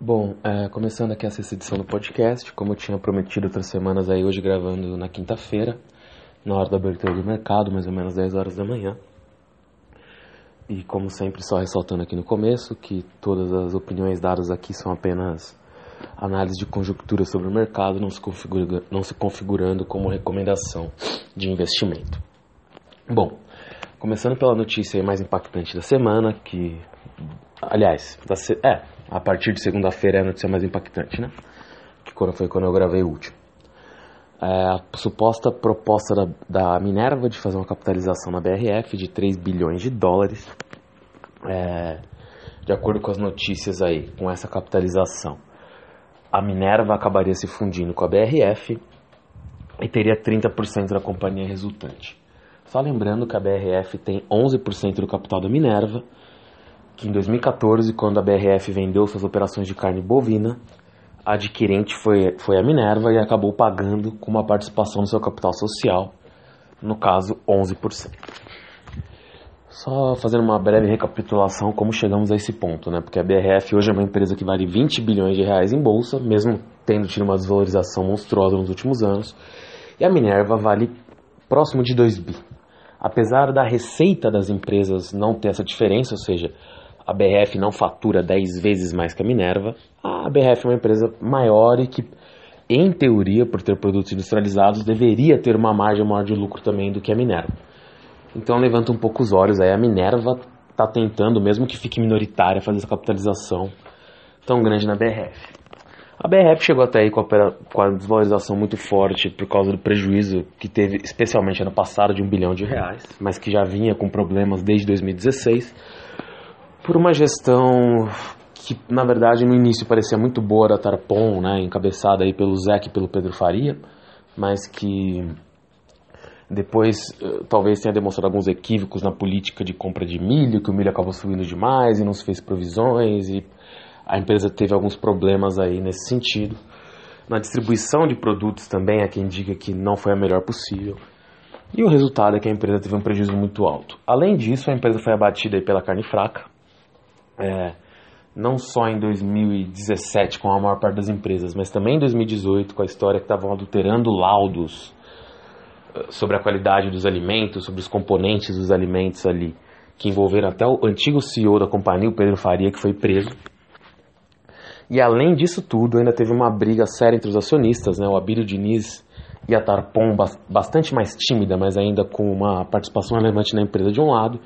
Bom, é, começando aqui essa edição do podcast, como eu tinha prometido outras semanas aí, hoje gravando na quinta-feira, na hora da abertura do mercado, mais ou menos 10 horas da manhã. E como sempre, só ressaltando aqui no começo que todas as opiniões dadas aqui são apenas análise de conjuntura sobre o mercado, não se, configura, não se configurando como recomendação de investimento. Bom, começando pela notícia mais impactante da semana, que, aliás, é, a partir de segunda-feira é a notícia mais impactante, né? Que foi quando eu gravei o último. É a suposta proposta da, da, Minerva de fazer uma capitalização na BRF de 3 bilhões de dólares. É, de acordo com as notícias aí, com essa capitalização, a Minerva acabaria se fundindo com a BRF e teria 30% da companhia resultante. Só lembrando que a BRF tem 11% do capital da Minerva que em 2014, quando a BRF vendeu suas operações de carne bovina, a adquirente foi, foi a Minerva e acabou pagando com uma participação no seu capital social, no caso 11%. Só fazendo uma breve recapitulação como chegamos a esse ponto, né? Porque a BRF hoje é uma empresa que vale 20 bilhões de reais em bolsa, mesmo tendo tido uma desvalorização monstruosa nos últimos anos, e a Minerva vale próximo de 2 bi. Apesar da receita das empresas não ter essa diferença, ou seja, a BRF não fatura 10 vezes mais que a Minerva, a BRF é uma empresa maior e que, em teoria, por ter produtos industrializados, deveria ter uma margem maior de lucro também do que a Minerva. Então levanta um pouco os olhos aí, a Minerva está tentando, mesmo que fique minoritária, fazer essa capitalização tão grande na BRF. A BRF chegou até aí com a, com a desvalorização muito forte por causa do prejuízo que teve, especialmente ano passado, de um bilhão de reais, mas que já vinha com problemas desde 2016 por uma gestão que, na verdade, no início parecia muito boa da Tarpon, né, encabeçada aí pelo Zec e pelo Pedro Faria, mas que depois eh, talvez tenha demonstrado alguns equívocos na política de compra de milho, que o milho acabou subindo demais e não se fez provisões e a empresa teve alguns problemas aí nesse sentido. Na distribuição de produtos também há quem diga que não foi a melhor possível. E o resultado é que a empresa teve um prejuízo muito alto. Além disso, a empresa foi abatida pela carne fraca, é, não só em 2017 com a maior parte das empresas, mas também em 2018 com a história que estavam adulterando laudos eh, sobre a qualidade dos alimentos, sobre os componentes dos alimentos ali, que envolveram até o antigo CEO da companhia, o Pedro Faria, que foi preso. E além disso tudo, ainda teve uma briga séria entre os acionistas, né? o Abílio Diniz e a Tarpon, bastante mais tímida, mas ainda com uma participação relevante na empresa de um lado,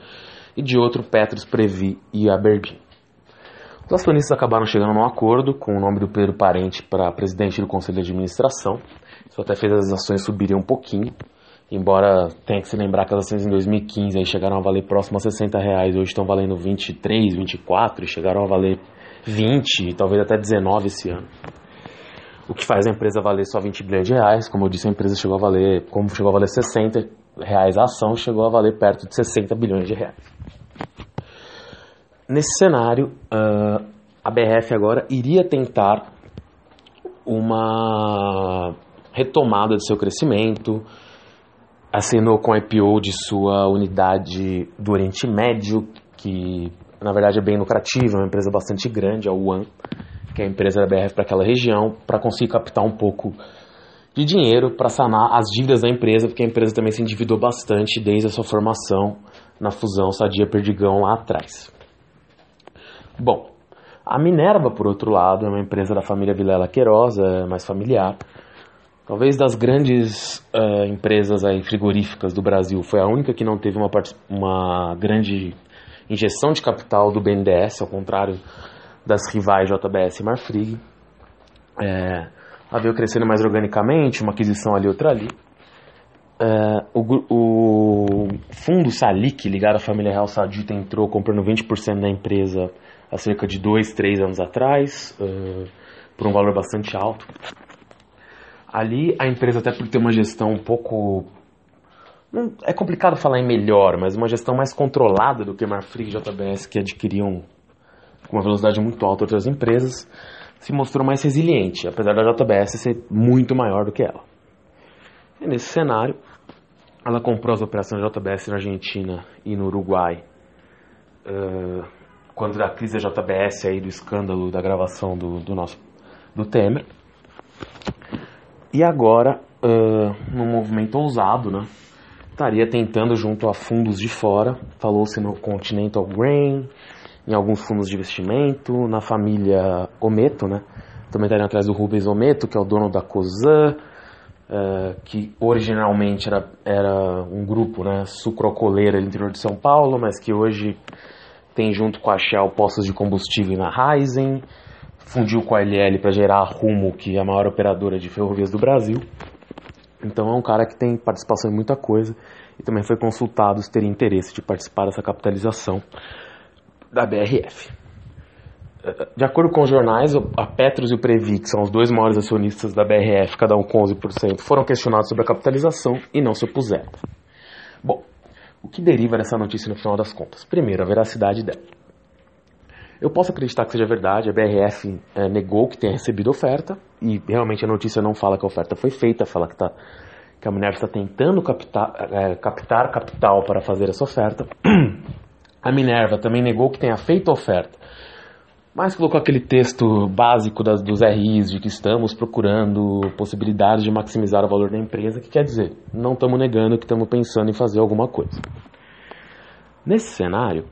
e de outro Petros Previ e Aberdeen. Os acionistas acabaram chegando a um acordo com o nome do Pedro Parente para presidente do Conselho de Administração. Isso até fez as ações subirem um pouquinho, embora tenha que se lembrar que as ações em 2015 aí chegaram a valer próximo a 60 reais, hoje estão valendo 23, 24 e chegaram a valer 20, talvez até 19 esse ano. O que faz a empresa valer só 20 bilhões de reais, como eu disse, a empresa chegou a valer, como chegou a valer 60 reais a ação, chegou a valer perto de 60 bilhões de reais. Nesse cenário, uh, a BRF agora iria tentar uma retomada do seu crescimento, assinou com a IPO de sua unidade do Oriente Médio, que na verdade é bem lucrativa, é uma empresa bastante grande, a UAN, que é a empresa da BRF para aquela região, para conseguir captar um pouco de dinheiro para sanar as dívidas da empresa, porque a empresa também se endividou bastante desde a sua formação na fusão Sadia Perdigão lá atrás. Bom, a Minerva, por outro lado, é uma empresa da família Vilela Queiroz, é mais familiar. Talvez das grandes uh, empresas aí frigoríficas do Brasil, foi a única que não teve uma, uma grande injeção de capital do BNDES, ao contrário das rivais JBS e Marfrig. É, ela veio crescendo mais organicamente, uma aquisição ali, outra ali. É, o, o, fundo Salic, ligado à família Real Sadita, entrou comprando 20% da empresa há cerca de dois, três anos atrás, uh, por um valor bastante alto. Ali a empresa, até por ter uma gestão um pouco. Não, é complicado falar em melhor, mas uma gestão mais controlada do que Marfrig e JBS, que adquiriam com uma velocidade muito alta outras empresas, se mostrou mais resiliente, apesar da JBS ser muito maior do que ela. E nesse cenário, ela comprou as operações JBS na Argentina e no Uruguai. Uh, quando da crise da JBS aí do escândalo da gravação do, do nosso do Temer. E agora, uh, num movimento ousado, né? Estaria tentando junto a fundos de fora, falou-se no Continental Grain, em alguns fundos de investimento, na família Ometo, né? Também estaria atrás do Rubens Ometo, que é o dono da Cosan, uh, que originalmente era, era um grupo né, sucrocoleira do interior de São Paulo, mas que hoje tem junto com a Shell postos de combustível na Raizen, fundiu com a LL para gerar a Rumo, que é a maior operadora de ferrovias do Brasil. Então é um cara que tem participação em muita coisa e também foi consultado se teria interesse de participar dessa capitalização da BRF. De acordo com os jornais, a Petros e o Previ, que são os dois maiores acionistas da BRF, cada um com 11%, foram questionados sobre a capitalização e não se opuseram. Bom, o que deriva dessa notícia no final das contas? Primeiro, a veracidade dela. Eu posso acreditar que seja verdade, a BRF é, negou que tenha recebido oferta, e realmente a notícia não fala que a oferta foi feita, fala que, tá, que a Minerva está tentando captar, é, captar capital para fazer essa oferta. A Minerva também negou que tenha feito a oferta, mas colocou aquele texto básico das, dos RIs de que estamos procurando possibilidades de maximizar o valor da empresa, que quer dizer, não estamos negando que estamos pensando em fazer alguma coisa. Nesse cenário,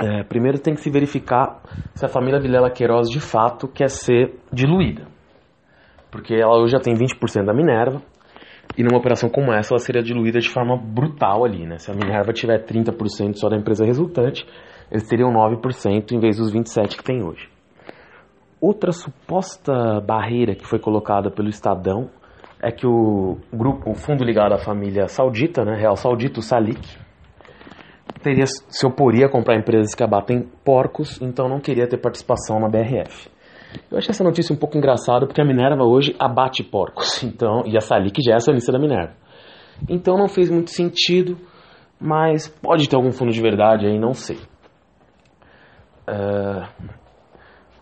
é, primeiro tem que se verificar se a família Vilela Queiroz de fato quer ser diluída. Porque ela hoje já tem 20% da Minerva, e numa operação como essa ela seria diluída de forma brutal ali. Né? Se a Minerva tiver 30% só da empresa resultante, eles teriam 9% em vez dos 27% que tem hoje. Outra suposta barreira que foi colocada pelo Estadão é que o grupo, o fundo ligado à família saudita, né, Real Saudita, o Salik, teria, se oporia a comprar empresas que abatem porcos, então não queria ter participação na BRF. Eu achei essa notícia um pouco engraçada porque a Minerva hoje abate porcos, então e a Salik já é acionista da Minerva. Então não fez muito sentido, mas pode ter algum fundo de verdade aí, não sei. Uh,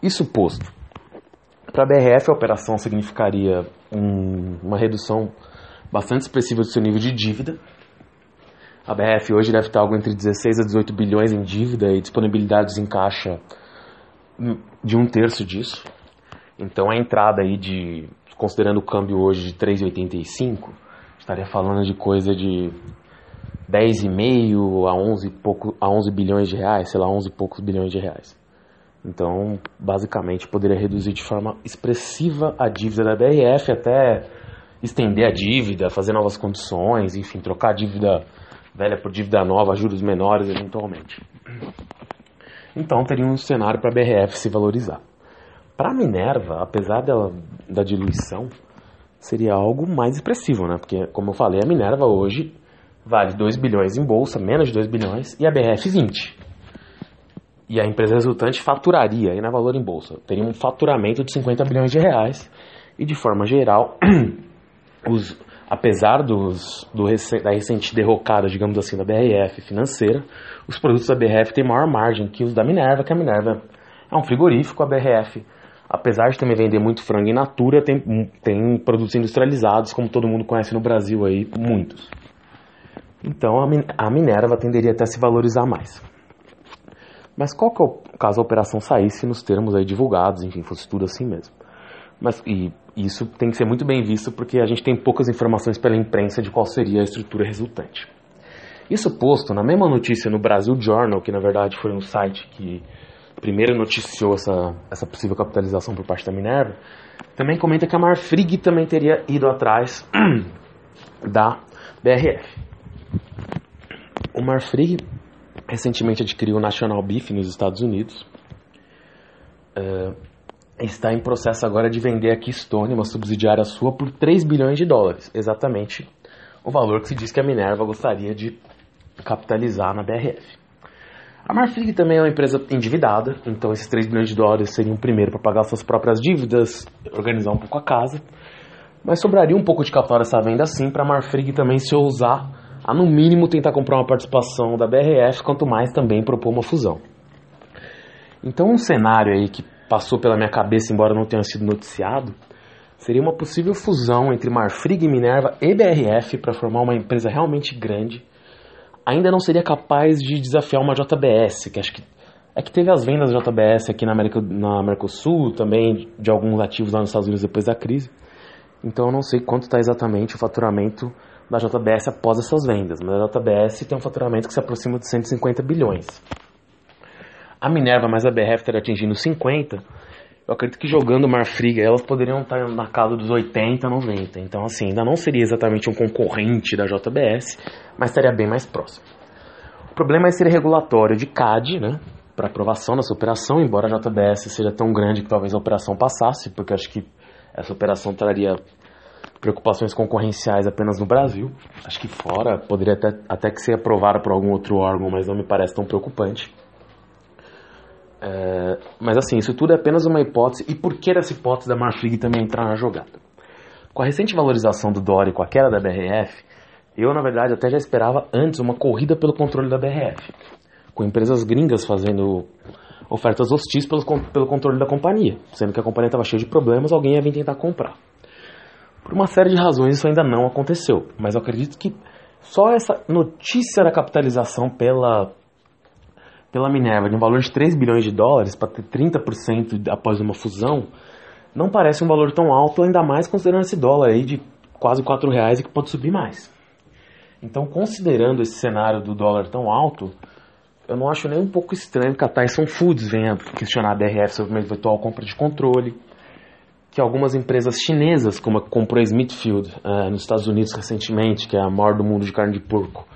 isso posto, para a BRF a operação significaria um, uma redução bastante expressiva do seu nível de dívida, a BRF hoje deve estar algo entre 16 a 18 bilhões em dívida e disponibilidades em caixa de um terço disso. Então a entrada aí de, considerando o câmbio hoje de 3,85, estaria falando de coisa de 10,5 a 11, pouco, a 11 bilhões de reais, sei lá, 11 e poucos bilhões de reais. Então, basicamente, poderia reduzir de forma expressiva a dívida da BRF, até estender a dívida, fazer novas condições, enfim, trocar a dívida velha por dívida nova, juros menores eventualmente. Então teria um cenário para a BRF se valorizar. Para a Minerva, apesar dela, da diluição, seria algo mais expressivo, né? Porque, como eu falei, a Minerva hoje vale 2 bilhões em bolsa, menos de 2 bilhões, e a BRF 20. E a empresa resultante faturaria, aí na valor em bolsa, teria um faturamento de 50 bilhões de reais, e de forma geral, os, apesar dos, do, da recente derrocada, digamos assim, da BRF financeira, os produtos da BRF têm maior margem que os da Minerva, que a Minerva é um frigorífico, a BRF, apesar de também vender muito frango in natura, tem, tem produtos industrializados, como todo mundo conhece no Brasil aí, muitos. Então a Minerva tenderia até a se valorizar mais. Mas qual que é o caso a operação saísse nos termos aí divulgados, enfim, fosse tudo assim mesmo. Mas, e isso tem que ser muito bem visto porque a gente tem poucas informações pela imprensa de qual seria a estrutura resultante. Isso posto, na mesma notícia no Brasil Journal, que na verdade foi um site que primeiro noticiou essa, essa possível capitalização por parte da Minerva, também comenta que a Marfrig também teria ido atrás da BRF. O Marfrig recentemente adquiriu o National Beef nos Estados Unidos. Uh, está em processo agora de vender a Keystone, uma subsidiária sua, por 3 bilhões de dólares. Exatamente o valor que se diz que a Minerva gostaria de capitalizar na BRF. A Marfrig também é uma empresa endividada, então esses 3 bilhões de dólares seriam primeiro para pagar suas próprias dívidas, organizar um pouco a casa. Mas sobraria um pouco de capital dessa venda sim para a Marfrig também se ousar a no mínimo tentar comprar uma participação da BRF, quanto mais também propor uma fusão. Então um cenário aí que passou pela minha cabeça, embora não tenha sido noticiado, seria uma possível fusão entre Marfrig, Minerva e BRF para formar uma empresa realmente grande. Ainda não seria capaz de desafiar uma JBS, que acho que é que teve as vendas da JBS aqui na América, na Mercosul, também de alguns ativos lá nos Estados Unidos depois da crise. Então eu não sei quanto está exatamente o faturamento da JBS após essas vendas, mas a JBS tem um faturamento que se aproxima de 150 bilhões. A Minerva mais a estaria atingindo 50, eu acredito que jogando Marfrig elas poderiam estar na casa dos 80, 90. Então, assim, ainda não seria exatamente um concorrente da JBS, mas estaria bem mais próximo. O problema é ser regulatório de CAD, né? Para aprovação dessa operação, embora a JBS seja tão grande que talvez a operação passasse, porque acho que essa operação traria preocupações concorrenciais apenas no Brasil. Acho que fora poderia até, até que ser aprovada por algum outro órgão, mas não me parece tão preocupante. É, mas assim, isso tudo é apenas uma hipótese. E por que essa hipótese da Marfrig também entrar na jogada? Com a recente valorização do dólar e com a queda da BRF, eu na verdade até já esperava antes uma corrida pelo controle da BRF, com empresas gringas fazendo ofertas hostis pelo, pelo controle da companhia, sendo que a companhia estava cheia de problemas, alguém ia vir tentar comprar. Por uma série de razões isso ainda não aconteceu, mas eu acredito que só essa notícia da capitalização pela pela Minerva de um valor de 3 bilhões de dólares para ter 30% após uma fusão, não parece um valor tão alto, ainda mais considerando esse dólar aí de quase 4 reais e que pode subir mais. Então, considerando esse cenário do dólar tão alto, eu não acho nem um pouco estranho que a Tyson Foods venha questionar a DRF sobre uma eventual compra de controle, que algumas empresas chinesas, como a que comprou a Smithfield uh, nos Estados Unidos recentemente, que é a maior do mundo de carne de porco,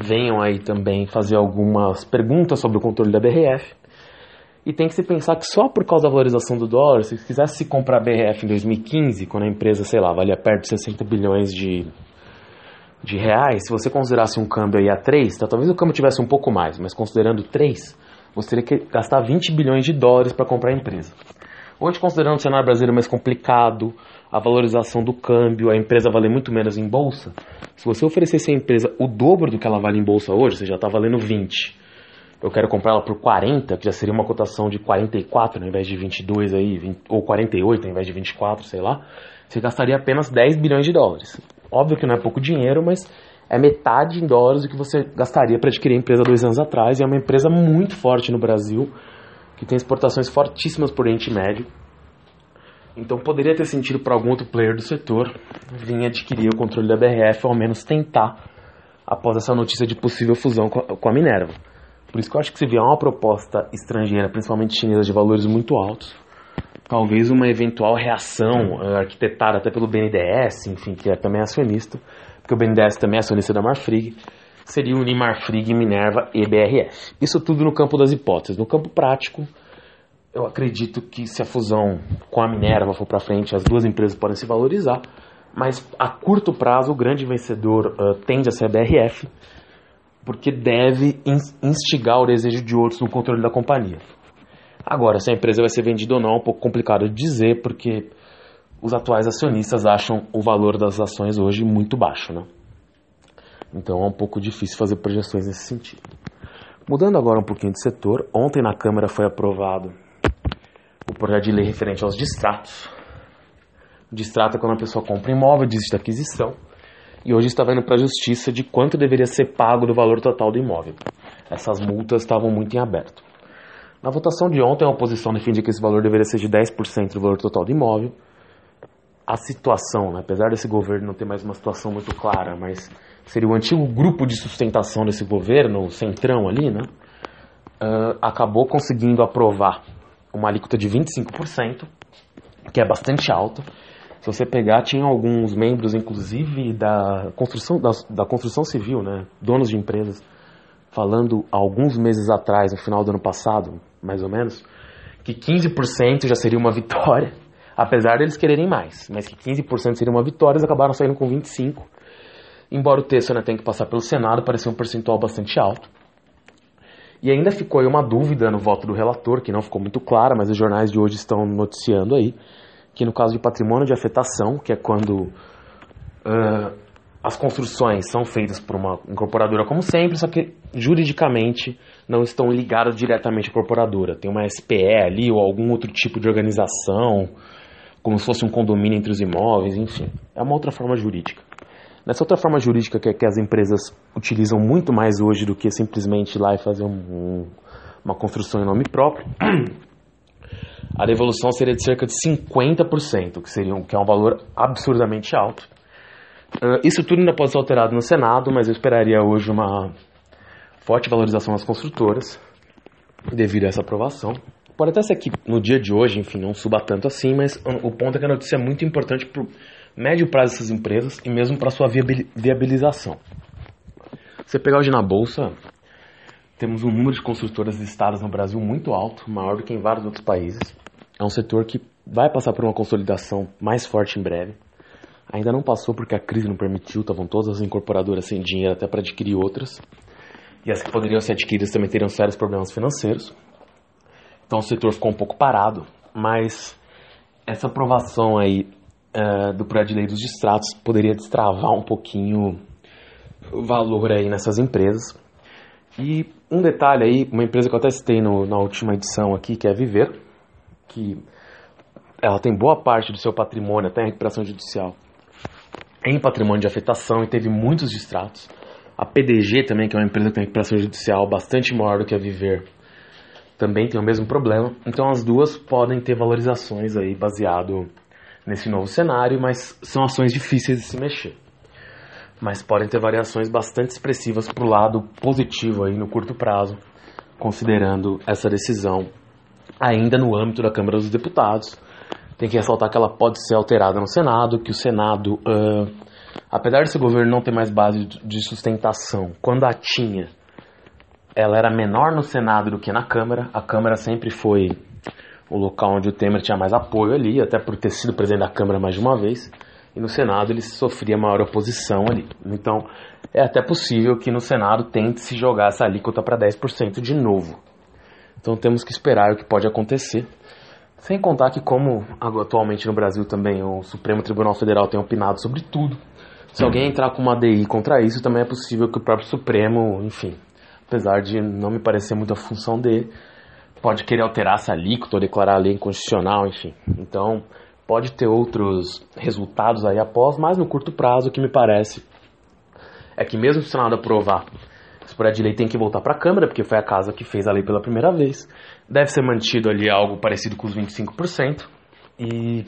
venham aí também fazer algumas perguntas sobre o controle da BRF. E tem que se pensar que só por causa da valorização do dólar, se quisesse comprar BRF em 2015, quando a empresa, sei lá, valia perto de 60 bilhões de, de reais, se você considerasse um câmbio aí a 3, tá, talvez o câmbio tivesse um pouco mais, mas considerando 3, você teria que gastar 20 bilhões de dólares para comprar a empresa. Hoje, considerando o cenário brasileiro mais complicado, a valorização do câmbio, a empresa valer muito menos em bolsa, se você oferecesse à empresa o dobro do que ela vale em bolsa hoje, você já está valendo 20. Eu quero comprar ela por 40, que já seria uma cotação de 44 ao invés de 22 aí, 20, ou 48 ao invés de 24, sei lá. Você gastaria apenas 10 bilhões de dólares. Óbvio que não é pouco dinheiro, mas é metade em dólares do que você gastaria para adquirir a empresa dois anos atrás. E é uma empresa muito forte no Brasil, que tem exportações fortíssimas por Oriente Médio. Então poderia ter sentido para algum outro player do setor vir adquirir o controle da BRF ou ao menos tentar após essa notícia de possível fusão com a Minerva. Por isso que eu acho que se vier uma proposta estrangeira, principalmente chinesa, de valores muito altos, talvez uma eventual reação uh, arquitetada até pelo BNDES, enfim, que é também acionista, porque o BNDES também é acionista da Marfrig, seria unir Marfrig, Minerva e BRF. Isso tudo no campo das hipóteses. No campo prático, eu acredito que se a fusão com a Minerva for para frente, as duas empresas podem se valorizar, mas a curto prazo o grande vencedor uh, tende a ser a BRF, porque deve instigar o desejo de outros no controle da companhia. Agora, se a empresa vai ser vendida ou não é um pouco complicado de dizer, porque os atuais acionistas acham o valor das ações hoje muito baixo, né? Então é um pouco difícil fazer projeções nesse sentido. Mudando agora um pouquinho de setor, ontem na Câmara foi aprovado o projeto de lei referente aos distratos. Distrato é quando a pessoa compra imóvel, desiste da aquisição, e hoje estava indo para a justiça de quanto deveria ser pago do valor total do imóvel. Essas multas estavam muito em aberto. Na votação de ontem, a oposição defendia que esse valor deveria ser de 10% do valor total do imóvel. A situação, né, apesar desse governo não ter mais uma situação muito clara, mas seria o antigo grupo de sustentação desse governo, o centrão ali, né, uh, acabou conseguindo aprovar uma alíquota de 25%, que é bastante alta. Se você pegar, tinha alguns membros, inclusive da construção, da, da construção civil, né, donos de empresas, falando alguns meses atrás, no final do ano passado, mais ou menos, que 15% já seria uma vitória, apesar deles quererem mais, mas que 15% seria uma vitória, eles acabaram saindo com 25%. Embora o texto ainda tenha que passar pelo Senado, parecia um percentual bastante alto. E ainda ficou aí uma dúvida no voto do relator, que não ficou muito clara, mas os jornais de hoje estão noticiando aí, que no caso de patrimônio de afetação, que é quando uh, as construções são feitas por uma incorporadora como sempre, só que juridicamente não estão ligadas diretamente à incorporadora. Tem uma SPE ali ou algum outro tipo de organização, como se fosse um condomínio entre os imóveis, enfim. É uma outra forma jurídica. Nessa outra forma jurídica que, que as empresas utilizam muito mais hoje do que simplesmente ir lá e fazer um, um, uma construção em nome próprio, a devolução seria de cerca de 50%, que, seria um, que é um valor absurdamente alto. Uh, isso tudo ainda pode ser alterado no Senado, mas eu esperaria hoje uma forte valorização das construtoras devido a essa aprovação. Pode até ser que no dia de hoje, enfim, não suba tanto assim, mas o ponto é que a notícia é muito importante para médio prazo dessas empresas e mesmo para sua viabilização. Você pegar hoje na bolsa, temos um número de construtoras listadas no Brasil muito alto, maior do que em vários outros países. É um setor que vai passar por uma consolidação mais forte em breve. Ainda não passou porque a crise não permitiu, estavam todas as incorporadoras sem dinheiro até para adquirir outras. E as que poderiam ser adquiridas também teriam sérios problemas financeiros. Então o setor ficou um pouco parado, mas essa aprovação aí uh, do de lei dos distratos poderia destravar um pouquinho o valor aí nessas empresas. E um detalhe aí, uma empresa que eu até citei no, na última edição aqui, que é a Viver, que ela tem boa parte do seu patrimônio, até em recuperação judicial, em patrimônio de afetação e teve muitos distratos. A PDG também, que é uma empresa que tem recuperação judicial bastante maior do que a Viver, também tem o mesmo problema. Então as duas podem ter valorizações aí baseado nesse novo cenário, mas são ações difíceis de se mexer. Mas podem ter variações bastante expressivas para o lado positivo aí no curto prazo, considerando essa decisão ainda no âmbito da Câmara dos Deputados. Tem que ressaltar que ela pode ser alterada no Senado, que o Senado, uh, apesar desse governo não ter mais base de sustentação, quando a tinha, ela era menor no Senado do que na Câmara. A Câmara sempre foi o local onde o Temer tinha mais apoio ali, até por ter sido presidente da Câmara mais de uma vez. E no Senado ele sofria maior oposição ali. Então é até possível que no Senado tente se jogar essa alíquota para 10% de novo. Então temos que esperar o que pode acontecer. Sem contar que, como atualmente no Brasil também o Supremo Tribunal Federal tem opinado sobre tudo, se alguém entrar com uma DI contra isso, também é possível que o próprio Supremo, enfim, apesar de não me parecer muito a função dele, pode querer alterar essa alíquota ou declarar a lei inconstitucional, enfim. Então, pode ter outros resultados aí após, mas no curto prazo, o que me parece é que mesmo se o Senado aprovar, esse projeto de lei tem que voltar para a Câmara, porque foi a casa que fez a lei pela primeira vez. Deve ser mantido ali algo parecido com os 25%. E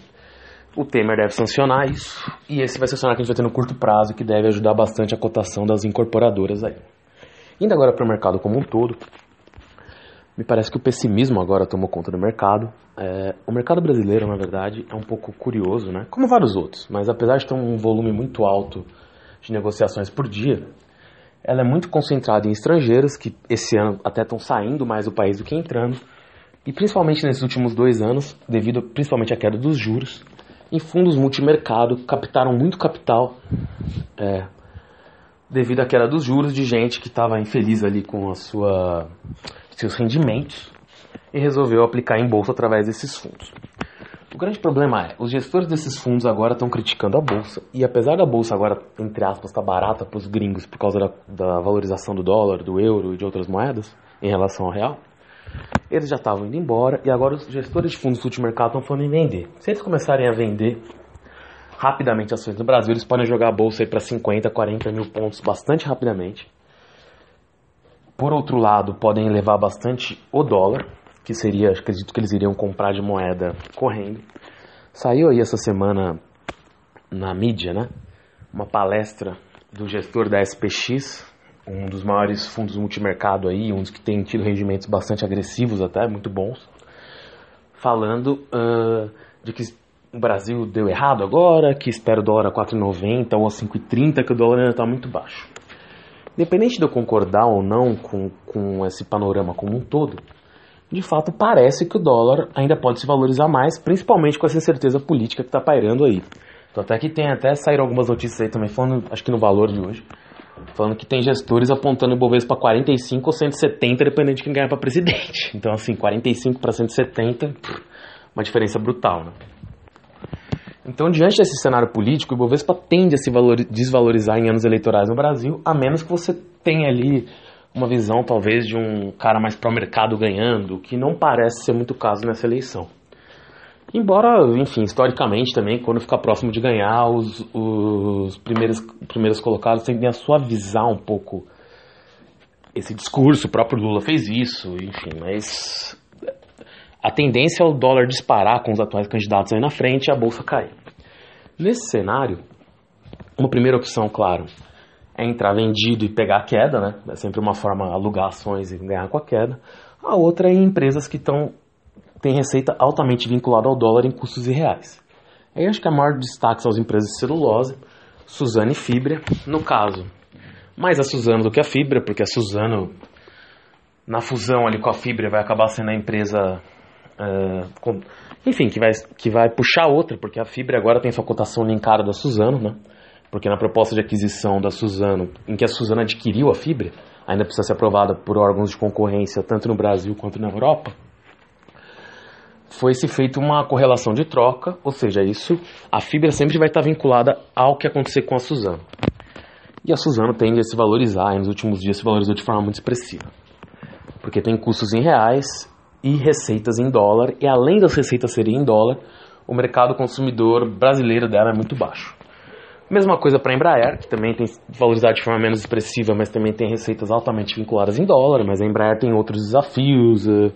o Temer deve sancionar isso. E esse vai ser o cenário que a gente vai ter no curto prazo, que deve ajudar bastante a cotação das incorporadoras aí. Indo agora para o mercado como um todo, me parece que o pessimismo agora tomou conta do mercado. É, o mercado brasileiro, na verdade, é um pouco curioso, né? Como vários outros, mas apesar de ter um volume muito alto de negociações por dia, ela é muito concentrada em estrangeiros que esse ano até estão saindo mais do país do que entrando, e principalmente nesses últimos dois anos, devido principalmente à queda dos juros, em fundos multimercado captaram muito capital é, devido à queda dos juros de gente que estava infeliz ali com a sua, seus rendimentos e resolveu aplicar em bolsa através desses fundos. O grande problema é, os gestores desses fundos agora estão criticando a bolsa e apesar da bolsa agora, entre aspas, estar tá barata para os gringos por causa da, da valorização do dólar, do euro e de outras moedas em relação ao real, eles já estavam indo embora e agora os gestores de fundos multimercado estão falando em vender. Se eles começarem a vender rapidamente ações no Brasil, eles podem jogar a bolsa para 50, 40 mil pontos bastante rapidamente. Por outro lado, podem elevar bastante o dólar, que seria, acredito que eles iriam comprar de moeda correndo. Saiu aí essa semana na mídia, né? Uma palestra do gestor da SPX, um dos maiores fundos multimercado aí, um dos que tem tido rendimentos bastante agressivos até, muito bons, falando uh, de que o Brasil deu errado agora, que espera o dólar a 4,90 ou a 5,30, que o dólar ainda está muito baixo. Independente de eu concordar ou não com, com esse panorama como um todo, de fato parece que o dólar ainda pode se valorizar mais, principalmente com essa incerteza política que está pairando aí. Então até que tem até saíram algumas notícias aí também, falando, acho que no valor de hoje, falando que tem gestores apontando o Bovespa para 45 ou 170, dependendo de quem ganhar para presidente. Então assim, 45 para 170, uma diferença brutal, né? Então, diante desse cenário político, o Ibovespa tende a se desvalorizar em anos eleitorais no Brasil, a menos que você tenha ali uma visão, talvez, de um cara mais pró-mercado ganhando, que não parece ser muito o caso nessa eleição. Embora, enfim, historicamente também, quando ficar próximo de ganhar, os, os primeiros, primeiros colocados tendem a suavizar um pouco esse discurso, o próprio Lula fez isso, enfim, mas a tendência é o dólar disparar com os atuais candidatos aí na frente e a bolsa cair. Nesse cenário, uma primeira opção, claro, é entrar vendido e pegar a queda, né? É sempre uma forma alugar ações e ganhar com a queda. A outra é em empresas que estão têm receita altamente vinculada ao dólar em custos e reais. Aí acho que a maior destaque são as empresas de celulose, Suzano e Fibra, no caso. Mais a Suzano do que a Fibra, porque a Suzano, na fusão ali com a Fibra, vai acabar sendo a empresa Uh, com, enfim, que vai, que vai puxar outra, porque a Fibra agora tem sua cotação linkada da Suzano, né? Porque na proposta de aquisição da Suzano, em que a Suzano adquiriu a Fibra, ainda precisa ser aprovada por órgãos de concorrência tanto no Brasil quanto na Europa, foi se feita uma correlação de troca, ou seja, isso, a Fibra sempre vai estar vinculada ao que acontecer com a Suzano. E a Suzano tende a se valorizar, e nos últimos dias se valorizou de forma muito expressiva. Porque tem custos em reais e receitas em dólar, e além das receitas serem em dólar, o mercado consumidor brasileiro dela é muito baixo. Mesma coisa para a Embraer, que também tem valorizado de forma menos expressiva, mas também tem receitas altamente vinculadas em dólar, mas a Embraer tem outros desafios, uh,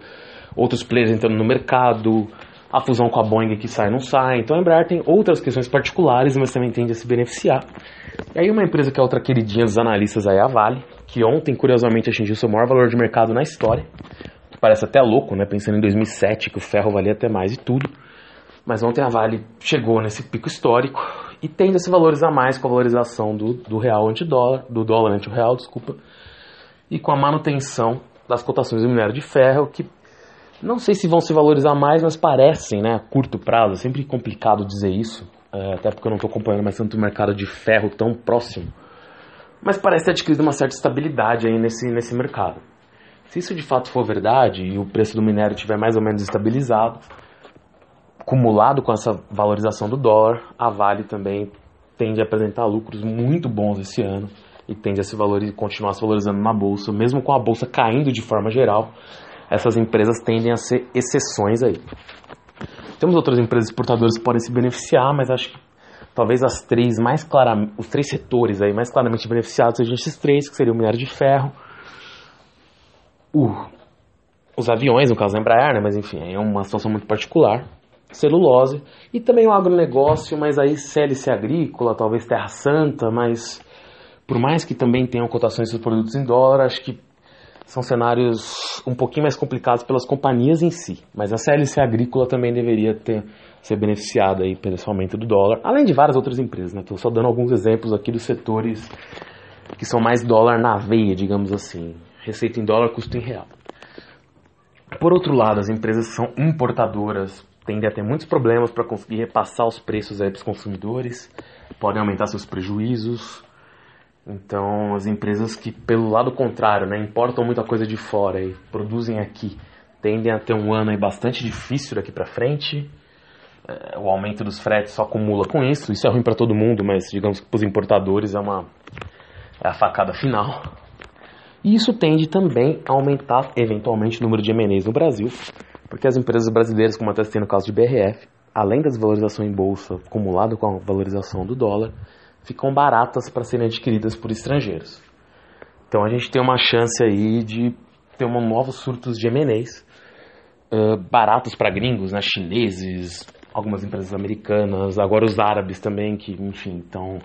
outros players entrando no mercado, a fusão com a Boeing que sai não sai. Então a Embraer tem outras questões particulares, mas também tende a se beneficiar. E aí uma empresa que é outra queridinha dos analistas aí é a Vale, que ontem curiosamente atingiu seu maior valor de mercado na história, parece até louco, né? Pensando em 2007, que o ferro valia até mais e tudo. Mas ontem a Vale chegou nesse pico histórico e tende a se valorizar mais com a valorização do, do real anti-dólar, do dólar anti-real, desculpa, e com a manutenção das cotações do minério de ferro, que não sei se vão se valorizar mais, mas parecem, né, a curto prazo, é sempre complicado dizer isso, é, até porque eu não estou acompanhando mais tanto o mercado de ferro tão próximo, mas parece ter adquirido uma certa estabilidade aí nesse, nesse mercado. Se isso de fato for verdade e o preço do minério estiver mais ou menos estabilizado, acumulado com essa valorização do dólar, a Vale também tende a apresentar lucros muito bons esse ano e tende a se valorizar, continuar se valorizando na bolsa, mesmo com a bolsa caindo de forma geral. Essas empresas tendem a ser exceções aí. Temos outras empresas exportadoras que podem se beneficiar, mas acho que talvez as três mais claramente, os três setores aí mais claramente beneficiados sejam esses três, que seriam o minério de ferro, uh, os aviões, no caso da Embraer, né, mas enfim, é uma situação muito particular. Celulose e também o agronegócio, mas aí CLC agrícola, talvez Terra Santa, mas por mais que também tenham cotações dos produtos em dólar, acho que são cenários um pouquinho mais complicados pelas companhias em si. Mas a CLC agrícola também deveria ter ser beneficiada aí pelo aumento do dólar, além de várias outras empresas. Estou né? só dando alguns exemplos aqui dos setores que são mais dólar na veia, digamos assim receita em dólar, custo em real. Por outro lado, as empresas são importadoras tendem a ter muitos problemas para conseguir repassar os preços para os consumidores, podem aumentar seus prejuízos. Então, as empresas que, pelo lado contrário, né, importam muita coisa de fora e produzem aqui, tendem a ter um ano aí bastante difícil daqui para frente. É, o aumento dos fretes só acumula com isso. Isso é ruim para todo mundo, mas digamos que para os importadores é uma é a facada final. E isso tende também a aumentar eventualmente o número de M&As no Brasil, porque as empresas brasileiras, como até tem no caso de BRF, além da desvalorização em bolsa acumulado com a valorização do dólar, ficam baratas para serem adquiridas por estrangeiros. Então a gente tem uma chance aí de ter um novos surtos de M&As uh, baratos para gringos, né, chineses, algumas empresas americanas, agora os árabes também, que enfim, então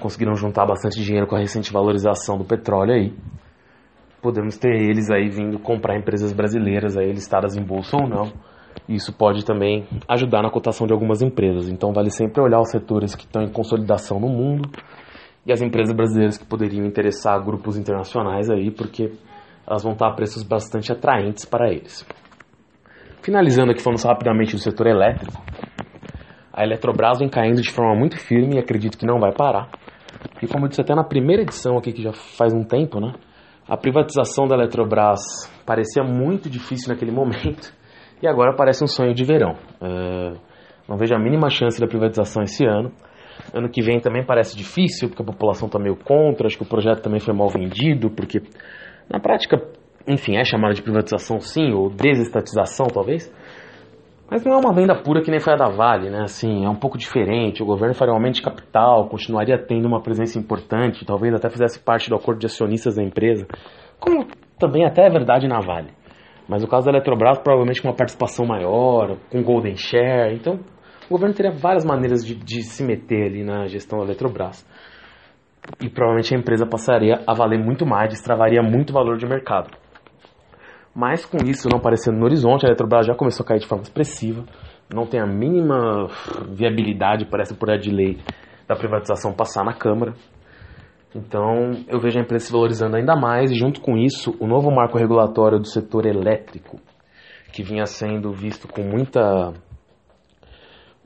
conseguiram juntar bastante dinheiro com a recente valorização do petróleo aí podemos ter eles aí vindo comprar empresas brasileiras aí listadas em bolsa ou não. Isso pode também ajudar na cotação de algumas empresas. Então vale sempre olhar os setores que estão em consolidação no mundo e as empresas brasileiras que poderiam interessar grupos internacionais aí, porque elas vão estar a preços bastante atraentes para eles. Finalizando aqui falando rapidamente do setor elétrico, a Eletrobras vem caindo de forma muito firme e acredito que não vai parar. E como eu disse até na primeira edição aqui, que já faz um tempo, né? A privatização da Eletrobras parecia muito difícil naquele momento e agora parece um sonho de verão. Uh, não vejo a mínima chance da privatização esse ano. Ano que vem também parece difícil, porque a população está meio contra, acho que o projeto também foi mal vendido, porque na prática, enfim, é chamada de privatização sim, ou desestatização talvez, mas não é uma venda pura que nem foi a da Vale, né? Assim, é um pouco diferente. O governo faria um aumento de capital, continuaria tendo uma presença importante, talvez até fizesse parte do acordo de acionistas da empresa, como também até é verdade na Vale. Mas o caso da Eletrobras, provavelmente com uma participação maior, com golden share. Então, o governo teria várias maneiras de, de se meter ali na gestão da Eletrobras. E provavelmente a empresa passaria a valer muito mais, destravaria muito valor de mercado. Mas com isso não aparecendo no horizonte, a Eletrobras já começou a cair de forma expressiva, não tem a mínima viabilidade, parece por de lei, da privatização passar na Câmara. Então eu vejo a empresa se valorizando ainda mais e junto com isso o novo marco regulatório do setor elétrico, que vinha sendo visto com muita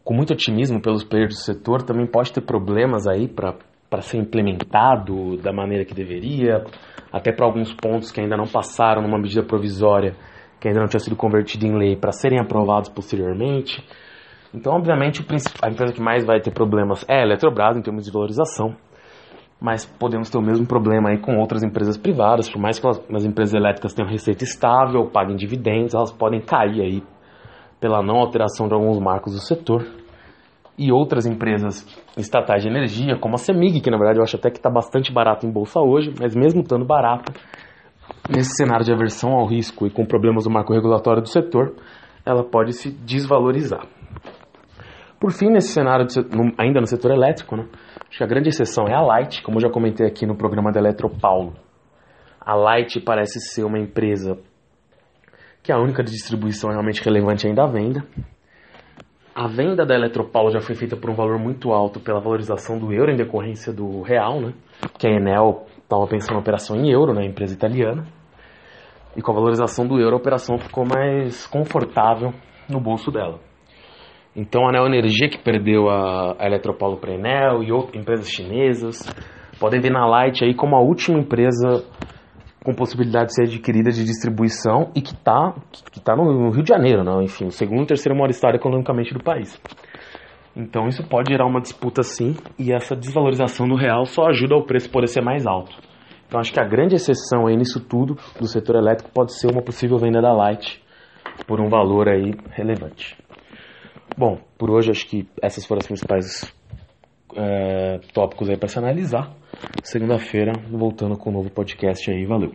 com muito otimismo pelos players do setor, também pode ter problemas aí para ser implementado da maneira que deveria, até para alguns pontos que ainda não passaram numa medida provisória, que ainda não tinha sido convertida em lei, para serem aprovados posteriormente. Então, obviamente, a empresa que mais vai ter problemas é a Eletrobras em termos de valorização, mas podemos ter o mesmo problema aí com outras empresas privadas, por mais que as empresas elétricas tenham receita estável, paguem dividendos, elas podem cair aí pela não alteração de alguns marcos do setor. E outras empresas estatais de energia, como a CEMIG, que na verdade eu acho até que está bastante barato em bolsa hoje, mas mesmo estando barato, nesse cenário de aversão ao risco e com problemas do marco regulatório do setor, ela pode se desvalorizar. Por fim, nesse cenário, ainda no setor elétrico, né, acho que a grande exceção é a Light, como eu já comentei aqui no programa da Eletropaulo. A Light parece ser uma empresa que a única distribuição realmente relevante ainda é a venda. A venda da Eletropaulo já foi feita por um valor muito alto pela valorização do euro em decorrência do real, né? Que a Enel estava pensando na operação em euro, né? Empresa italiana. E com a valorização do euro, a operação ficou mais confortável no bolso dela. Então a Neo Energia, que perdeu a, a Eletropaulo para a Enel e outras empresas chinesas, podem ver na Light aí como a última empresa com possibilidade de ser adquirida de distribuição e que está que tá no Rio de Janeiro, né? enfim, o segundo terceiro maior estado economicamente do país. Então isso pode gerar uma disputa sim, e essa desvalorização do real só ajuda o preço poder ser mais alto. Então acho que a grande exceção aí nisso tudo do setor elétrico pode ser uma possível venda da Light por um valor aí relevante. Bom, por hoje acho que essas foram as principais é, tópicos aí para se analisar. Segunda-feira, voltando com um novo podcast aí. Valeu!